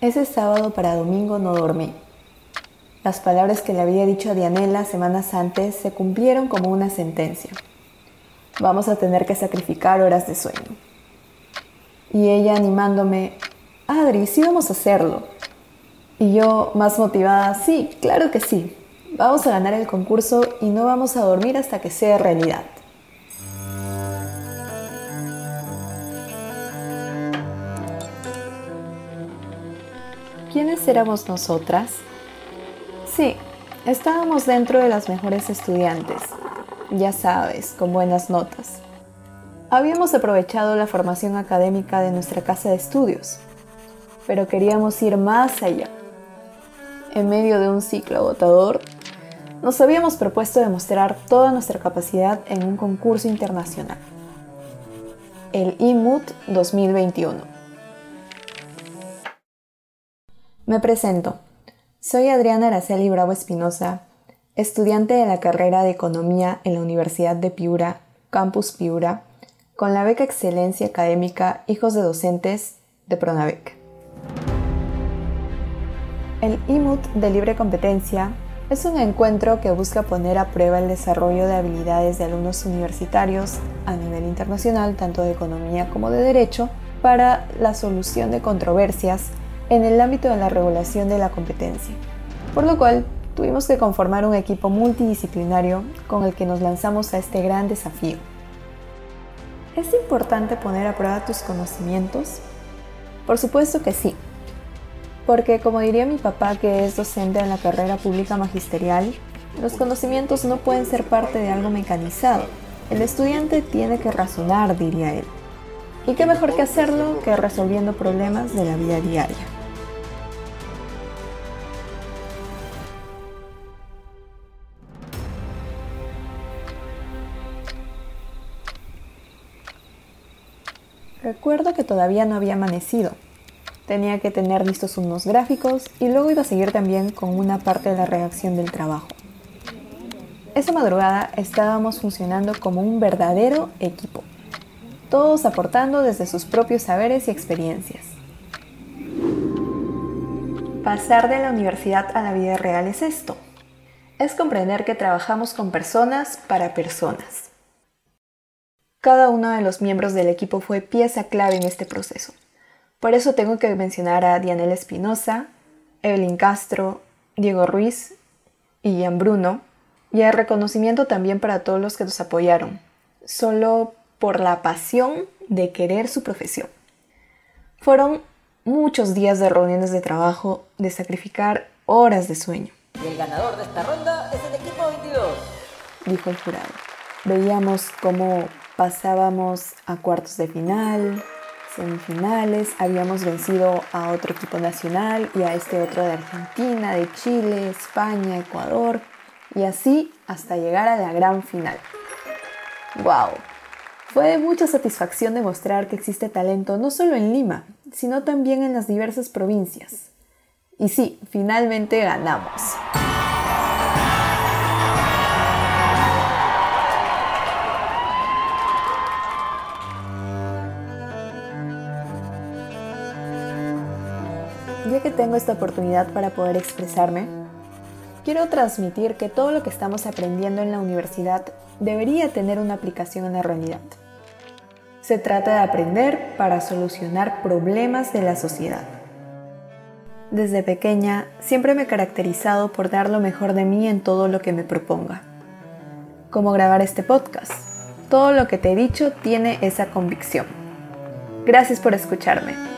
Ese sábado para domingo no dormí. Las palabras que le había dicho a Dianela semanas antes se cumplieron como una sentencia. Vamos a tener que sacrificar horas de sueño. Y ella animándome, Adri, sí vamos a hacerlo. Y yo, más motivada, sí, claro que sí. Vamos a ganar el concurso y no vamos a dormir hasta que sea realidad. ¿Quiénes éramos nosotras? Sí, estábamos dentro de las mejores estudiantes, ya sabes, con buenas notas. Habíamos aprovechado la formación académica de nuestra casa de estudios, pero queríamos ir más allá. En medio de un ciclo agotador, nos habíamos propuesto demostrar toda nuestra capacidad en un concurso internacional, el IMUT 2021 Me presento. Soy Adriana Araceli Bravo Espinosa, estudiante de la carrera de Economía en la Universidad de Piura, Campus Piura, con la beca Excelencia Académica Hijos de Docentes de Pronavec. El IMUT de libre competencia es un encuentro que busca poner a prueba el desarrollo de habilidades de alumnos universitarios a nivel internacional, tanto de economía como de derecho, para la solución de controversias en el ámbito de la regulación de la competencia, por lo cual tuvimos que conformar un equipo multidisciplinario con el que nos lanzamos a este gran desafío. ¿Es importante poner a prueba tus conocimientos? Por supuesto que sí, porque como diría mi papá que es docente en la carrera pública magisterial, los conocimientos no pueden ser parte de algo mecanizado. El estudiante tiene que razonar, diría él. ¿Y qué mejor que hacerlo que resolviendo problemas de la vida diaria? Recuerdo que todavía no había amanecido. Tenía que tener listos unos gráficos y luego iba a seguir también con una parte de la redacción del trabajo. Esa madrugada estábamos funcionando como un verdadero equipo, todos aportando desde sus propios saberes y experiencias. Pasar de la universidad a la vida real es esto. Es comprender que trabajamos con personas para personas cada uno de los miembros del equipo fue pieza clave en este proceso. Por eso tengo que mencionar a Dianela Espinosa, Evelyn Castro, Diego Ruiz y Ian Bruno, y el reconocimiento también para todos los que nos apoyaron, solo por la pasión de querer su profesión. Fueron muchos días de reuniones de trabajo, de sacrificar horas de sueño. Y el ganador de esta ronda es el equipo 22, dijo el jurado. Veíamos cómo pasábamos a cuartos de final, semifinales, habíamos vencido a otro equipo nacional y a este otro de Argentina, de Chile, España, Ecuador y así hasta llegar a la gran final. ¡Wow! Fue de mucha satisfacción demostrar que existe talento no solo en Lima, sino también en las diversas provincias. Y sí, finalmente ganamos. Ya que tengo esta oportunidad para poder expresarme, quiero transmitir que todo lo que estamos aprendiendo en la universidad debería tener una aplicación en la realidad. Se trata de aprender para solucionar problemas de la sociedad. Desde pequeña siempre me he caracterizado por dar lo mejor de mí en todo lo que me proponga. Como grabar este podcast. Todo lo que te he dicho tiene esa convicción. Gracias por escucharme.